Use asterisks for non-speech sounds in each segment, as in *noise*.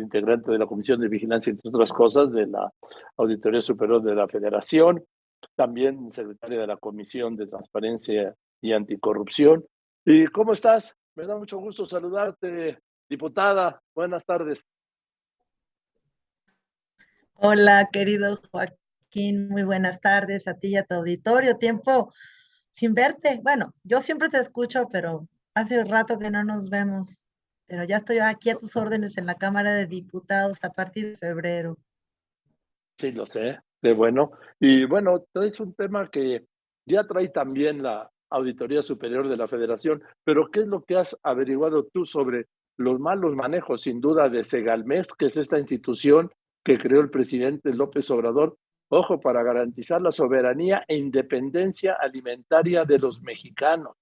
integrante de la Comisión de Vigilancia, entre otras cosas, de la Auditoría Superior de la Federación, también secretaria de la Comisión de Transparencia y Anticorrupción. ¿Y cómo estás? Me da mucho gusto saludarte, diputada. Buenas tardes. Hola, querido Joaquín. Muy buenas tardes a ti y a tu auditorio. Tiempo sin verte. Bueno, yo siempre te escucho, pero hace rato que no nos vemos. Pero ya estoy aquí a tus órdenes en la Cámara de Diputados a partir de febrero. Sí, lo sé. De bueno. Y bueno, es un tema que ya trae también la Auditoría Superior de la Federación, pero ¿qué es lo que has averiguado tú sobre los malos manejos, sin duda, de Segalmex, que es esta institución que creó el presidente López Obrador, ojo, para garantizar la soberanía e independencia alimentaria de los mexicanos?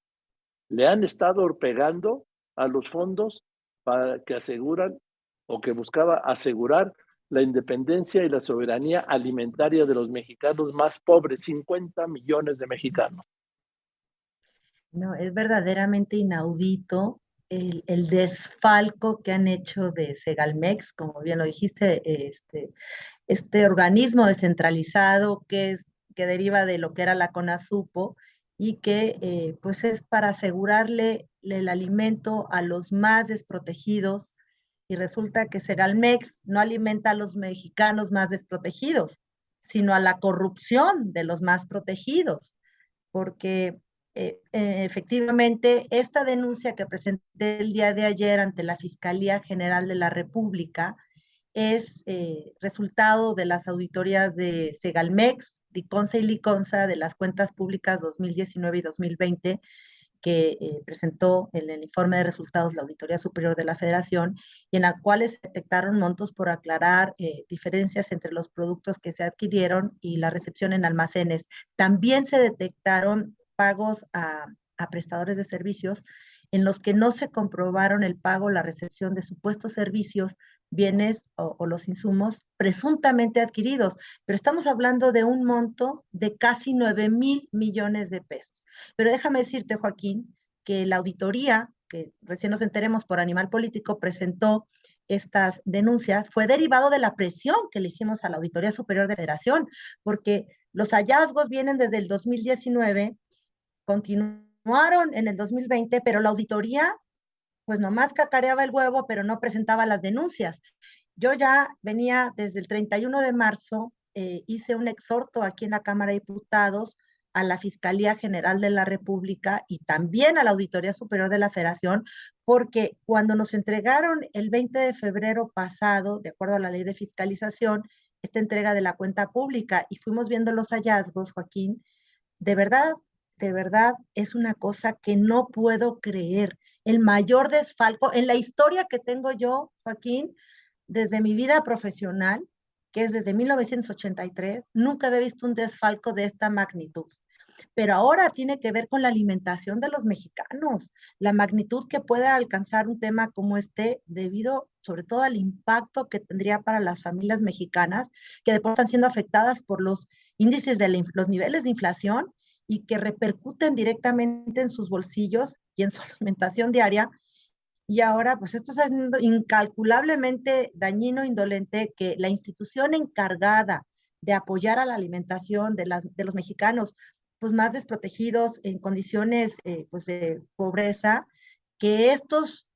Le han estado pegando a los fondos para que aseguran o que buscaba asegurar la independencia y la soberanía alimentaria de los mexicanos más pobres, 50 millones de mexicanos. No, es verdaderamente inaudito el, desfalco que han hecho de Segalmex, como bien lo dijiste, este, este organismo descentralizado que, es, que deriva de lo que era la CONASUPO y que eh, pues es para asegurarle el alimento a los más desprotegidos y resulta que Segalmex no alimenta a los mexicanos más desprotegidos, sino a la corrupción de los más protegidos, porque eh, eh, efectivamente esta denuncia que presenté el día de ayer ante la Fiscalía General de la República es eh, resultado de las auditorías de Segalmex, Diconsa y Liconsa de las cuentas públicas 2019 y 2020 que eh, presentó en el informe de resultados la Auditoría Superior de la Federación y en la cual se detectaron montos por aclarar eh, diferencias entre los productos que se adquirieron y la recepción en almacenes. También se detectaron pagos a, a prestadores de servicios en los que no se comprobaron el pago la recepción de supuestos servicios bienes o, los insumos presuntamente adquiridos, pero estamos hablando de un monto de casi 9 mil millones de pesos. Pero déjame decirte, Joaquín, que la auditoría, que recién nos enteremos por Animal Político, presentó estas denuncias, fue derivado de la presión que le hicimos a la Auditoría Superior de Federación, porque los hallazgos vienen desde el 2019, continuaron en el 2020, pero la auditoría pues nomás cacareaba el huevo, pero no presentaba las denuncias. Yo ya venía desde el 31 de marzo, eh, hice un exhorto aquí en la Cámara de Diputados a la Fiscalía General de la República y también a la Auditoría Superior de la Federación, porque cuando nos entregaron el 20 de febrero pasado, de acuerdo a la ley de fiscalización, esta entrega de la cuenta pública y fuimos viendo los hallazgos, Joaquín, de verdad, de verdad es una cosa que no puedo creer el mayor desfalco en la historia que tengo yo, Joaquín, desde mi vida profesional, que es desde 1983, nunca había visto un desfalco de esta magnitud. Pero ahora tiene que ver con la alimentación de los mexicanos, la magnitud que puede alcanzar un tema como este debido sobre todo al impacto que tendría para las familias mexicanas que de están siendo afectadas por los índices de los niveles de inflación y que repercuten directamente en sus bolsillos y en su *laughs* alimentación diaria. Y ahora, pues esto siendo incalculablemente dañino, indolente, que la institución encargada de apoyar a la alimentación de, las, de los mexicanos, pues más desprotegidos en condiciones eh, pues de pobreza, que estos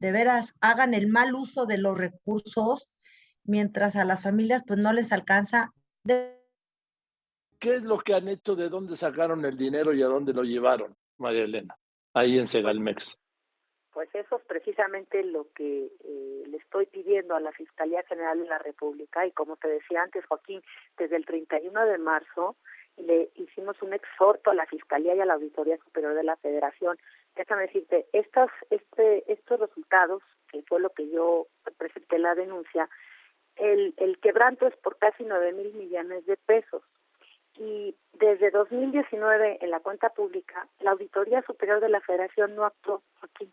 de veras hagan el mal uso de los recursos, mientras a las familias pues no les alcanza. De ¿Qué es lo que han hecho? ¿De dónde sacaron el dinero y a dónde lo llevaron, María Elena, ahí en Segalmex? Pues eso es precisamente lo que eh, le estoy pidiendo a la Fiscalía General de la República y como te decía antes, Joaquín, desde el 31 de marzo le hicimos un exhorto a la Fiscalía y a la Auditoría Superior de la Federación. Déjame decirte, estas, este, estos resultados, que fue lo que yo presenté la denuncia, el, el quebranto es por casi 9 mil millones de pesos 2019 en la cuenta pública, la Auditoría Superior de la Federación no actuó aquí.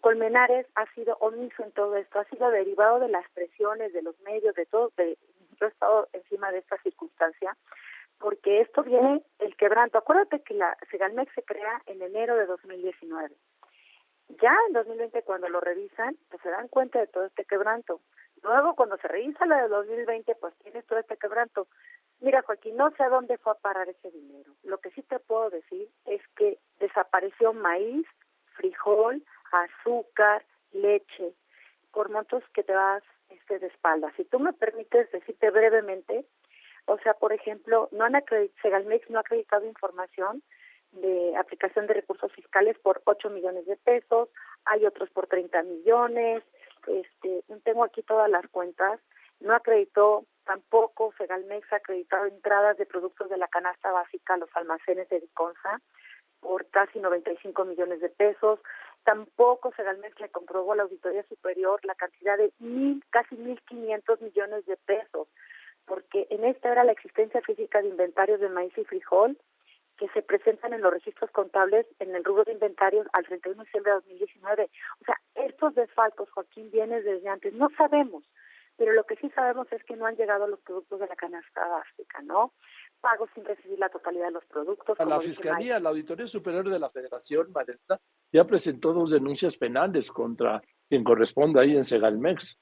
Colmenares ha sido omiso en todo esto, ha sido derivado de las presiones de los medios, de todo, de, yo he estado encima de esta circunstancia, porque esto viene el quebranto. Acuérdate que la Segalmex se crea en enero de 2019. Ya en 2020 cuando lo revisan, pues se dan cuenta de todo este quebranto. Luego cuando se revisa la de 2020, pues tienes todo este quebranto. Mira, Joaquín, no sé a dónde fue a parar ese dinero. Lo que sí te puedo decir es que desapareció maíz, frijol, azúcar, leche, por montos que te vas este, de espaldas. Si tú me permites decirte brevemente, o sea, por ejemplo, no han Segalmex no ha acreditado información de aplicación de recursos fiscales por 8 millones de pesos, hay otros por 30 millones, este, tengo aquí todas las cuentas, no acreditó tampoco, Segalmex ha acreditado entradas de productos de la canasta básica a los almacenes de Viconza por casi 95 millones de pesos, tampoco Segalmex le comprobó a la Auditoría Superior la cantidad de mil, casi 1.500 millones de pesos porque en esta era la existencia física de inventarios de maíz y frijol que se presentan en los registros contables en el rubro de inventarios al 31 de diciembre de 2019. O sea, estos desfalcos, Joaquín, vienen desde antes. No sabemos, pero lo que sí sabemos es que no han llegado los productos de la canasta básica, ¿no? Pagos sin recibir la totalidad de los productos. A la Fiscalía, la Auditoría Superior de la Federación, Marenta, ya presentó dos denuncias penales contra quien corresponde ahí en Segalmex.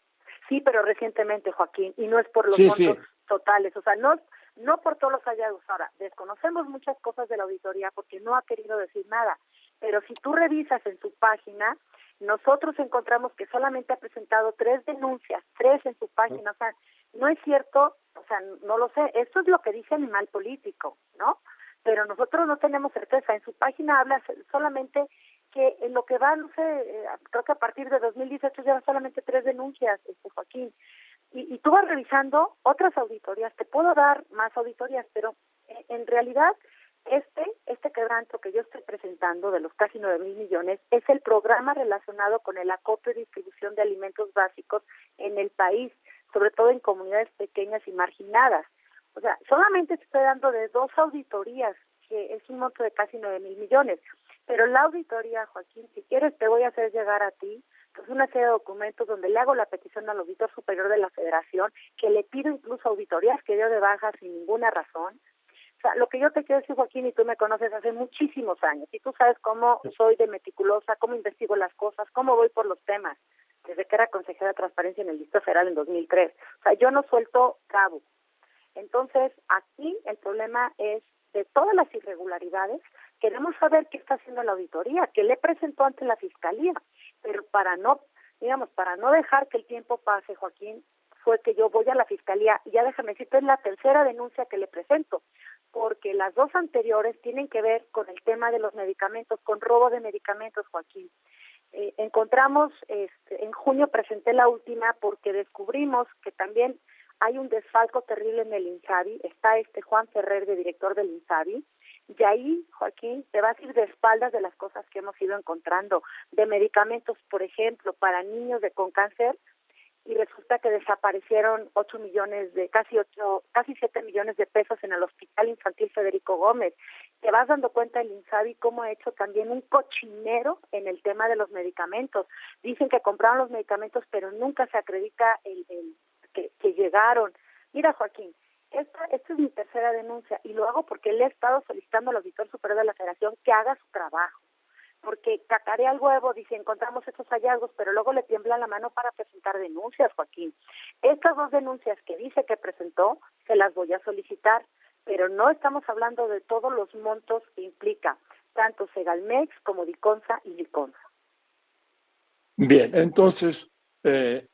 Sí, pero recientemente, Joaquín, y no es por los montos totales, o sea, no, no por todos los hallazgos. Ahora, desconocemos muchas cosas de la auditoría porque no ha querido decir nada, pero si tú revisas en su página, nosotros encontramos que solamente ha presentado tres denuncias, tres en su página, o sea, no es cierto, o sea, no lo sé, esto es lo que dice Animal Político, ¿no? Pero nosotros no tenemos certeza, en su página habla solamente que en lo que va, no sé, eh, creo que a partir de 2018 lleva solamente tres denuncias, este Joaquín y, y tú vas revisando otras auditorías, te puedo dar más auditorías, pero eh, en realidad este, este quebranto que yo estoy presentando de los casi nueve mil millones es el programa relacionado con el acopio y distribución de alimentos básicos en el país, sobre todo en comunidades pequeñas y marginadas. O sea, solamente te estoy dando de dos auditorías, que es un monto de casi nueve mil millones. Pero la auditoría, Joaquín, si quieres te voy a hacer llegar a ti pues una serie de documentos donde le hago la petición al auditor superior de la federación, que le pido incluso auditorías que dio de baja sin ninguna razón. O sea, lo que yo te quiero decir, Joaquín, y tú me conoces hace muchísimos años, y tú sabes cómo soy de meticulosa, cómo investigo las cosas, cómo voy por los temas, desde que era consejera de transparencia en el Distrito Federal en 2003. O sea, yo no suelto cabo. Entonces, aquí el problema es de todas las irregularidades, queremos saber qué está haciendo la auditoría, qué le presentó ante la fiscalía pero para no, digamos, para no dejar que el tiempo pase, Joaquín, fue que yo voy a la fiscalía y ya déjame decirte, es la tercera denuncia que le presento, porque las dos anteriores tienen que ver con el tema de los medicamentos, con robo de medicamentos, Joaquín. Eh, encontramos, este, en junio presenté la última porque descubrimos que también hay un desfalco terrible en el INSABI, está este Juan Ferrer de director del INSABI, y ahí, Joaquín, te vas a ir de espaldas de las cosas que hemos ido encontrando, de medicamentos, por ejemplo, para niños de con cáncer, y resulta que desaparecieron 8 millones de, casi ocho, casi 7 millones de pesos en el Hospital Infantil Federico Gómez. Te vas dando cuenta el INSABI cómo ha hecho también un cochinero en el tema de los medicamentos. Dicen que compraron los medicamentos, pero nunca se acredita el, que llegaron. Mira, Joaquín, esta, esta es mi tercera denuncia y lo hago porque le he estado solicitando al auditor superior de la federación que haga su trabajo. Porque cacarea al huevo, dice, encontramos estos hallazgos, pero luego le tiembla la mano para presentar denuncias, Joaquín. Estas dos denuncias que dice que presentó, se las voy a solicitar, pero no estamos hablando de todos los montos que implica tanto Segalmex como Diconsa y Liconza. Bien, entonces, eh,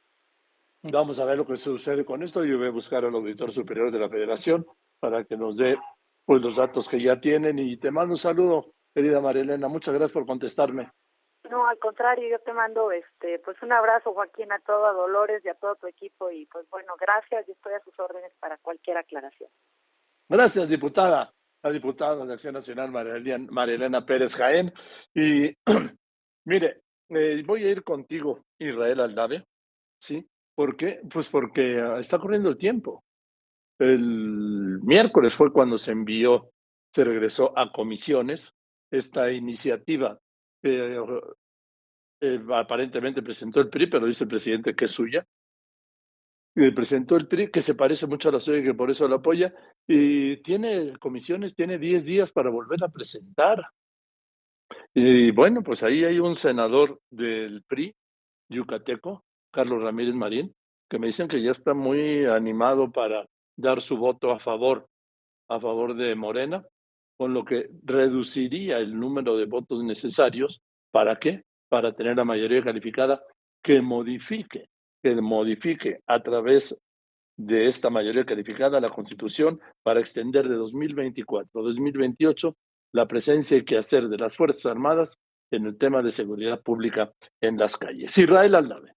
Vamos a ver lo que sucede con esto. Yo voy a buscar al auditor superior de la federación para que nos dé pues, los datos que ya tienen y te mando un saludo, querida Marilena. Muchas gracias por contestarme. No, al contrario, yo te mando este pues un abrazo, Joaquín, a todo, a Dolores y a todo tu equipo y pues bueno, gracias y estoy a sus órdenes para cualquier aclaración. Gracias, diputada. La diputada de Acción Nacional, Marilena Pérez Jaén. Y *clears throat* mire, eh, voy a ir contigo, Israel Aldave, ¿sí? ¿Por qué? Pues porque ah, está corriendo el tiempo. El miércoles fue cuando se envió, se regresó a comisiones esta iniciativa eh, aparentemente presentó el PRI, pero dice el presidente que es suya. Y presentó el PRI, que se parece mucho a la suya y que por eso la apoya. Y tiene comisiones, tiene 10 días para volver a presentar. Y bueno, pues ahí hay un senador del PRI, yucateco, Carlos Ramírez Marín, que me dicen que ya está muy animado para dar su voto a favor, a favor de Morena, con lo que reduciría el número de votos necesarios. ¿Para qué? Para tener la mayoría calificada que modifique, que modifique a través de esta mayoría calificada la Constitución para extender de 2024 a 2028 la presencia y quehacer de las Fuerzas Armadas en el tema de seguridad pública en las calles. Israel Aldave.